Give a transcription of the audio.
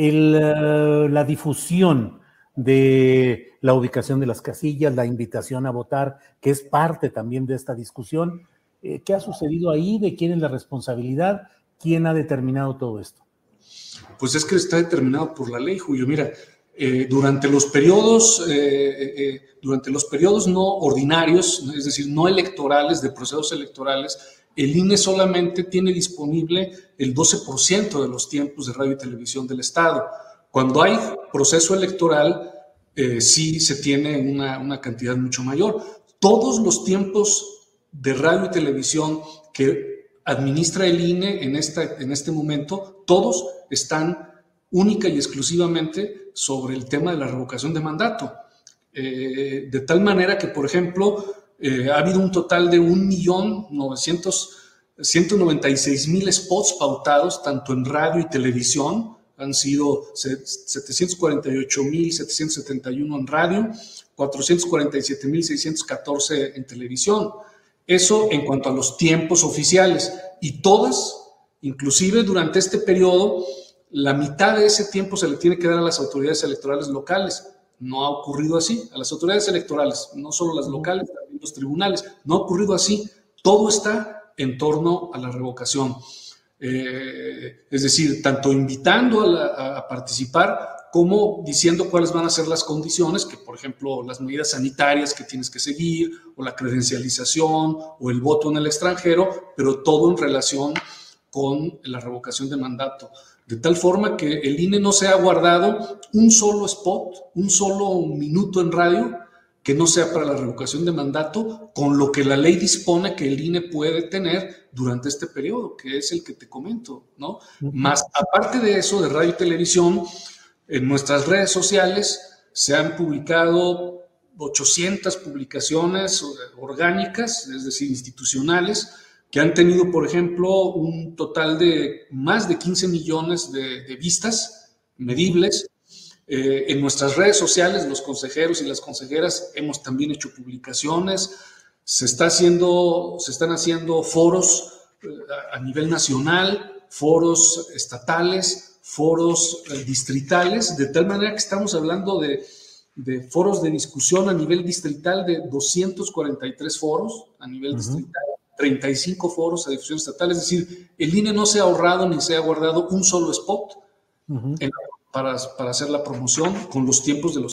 eh, la difusión de la ubicación de las casillas, la invitación a votar, que es parte también de esta discusión. Eh, ¿Qué ha sucedido ahí? ¿De quién es la responsabilidad? ¿Quién ha determinado todo esto? Pues es que está determinado por la ley, Julio. Mira, eh, durante los periodos, durante los periodos no ordinarios, es decir, no electorales, de procesos electorales, el INE solamente tiene disponible el 12% de los tiempos de radio y televisión del Estado. Cuando hay proceso electoral, eh, sí se tiene una, cantidad mucho mayor. Todos los tiempos de radio y televisión que administra el INE en, esta, en este momento, todos están única y exclusivamente sobre el tema de la revocación de mandato. Eh, de tal manera que, por ejemplo, eh, ha habido un total de 1.196.000 spots pautados, tanto en radio y televisión. Han sido 748.771 en radio, 447.614 en televisión. Eso en cuanto a los tiempos oficiales. Y todas, inclusive durante este periodo, la mitad de ese tiempo se le tiene que dar a las autoridades electorales locales. No ha ocurrido así. A las autoridades electorales, no solo las locales, tribunales. No ha ocurrido así. Todo está en torno a la revocación. Eh, es decir, tanto invitando a, participar como diciendo cuáles van a ser las condiciones, que por ejemplo las medidas sanitarias que tienes que seguir, o la credencialización, o el voto en el extranjero, pero todo en relación con la revocación de mandato de tal forma que el INE no se ha guardado un solo spot, un solo minuto en radio que no sea para la revocación de mandato, con lo que la ley dispone que el INE puede tener durante este periodo, que es el que te comento, ¿no? Más aparte de eso, de radio y televisión, en nuestras redes sociales se han publicado 800 publicaciones orgánicas, es decir, institucionales, que han tenido, por ejemplo, un total de más de 15 millones de, vistas medibles. Eh, en nuestras redes sociales, los consejeros y las consejeras hemos también hecho publicaciones. Se, está haciendo, se están haciendo foros eh, a nivel nacional, foros estatales, foros eh, distritales, de tal manera que estamos hablando de, de, foros de discusión a nivel distrital de 243 foros a nivel distrital 35 foros a difusión estatal, es decir, el INE no se ha ahorrado ni se ha guardado un solo spot para, para hacer la promoción con los tiempos de los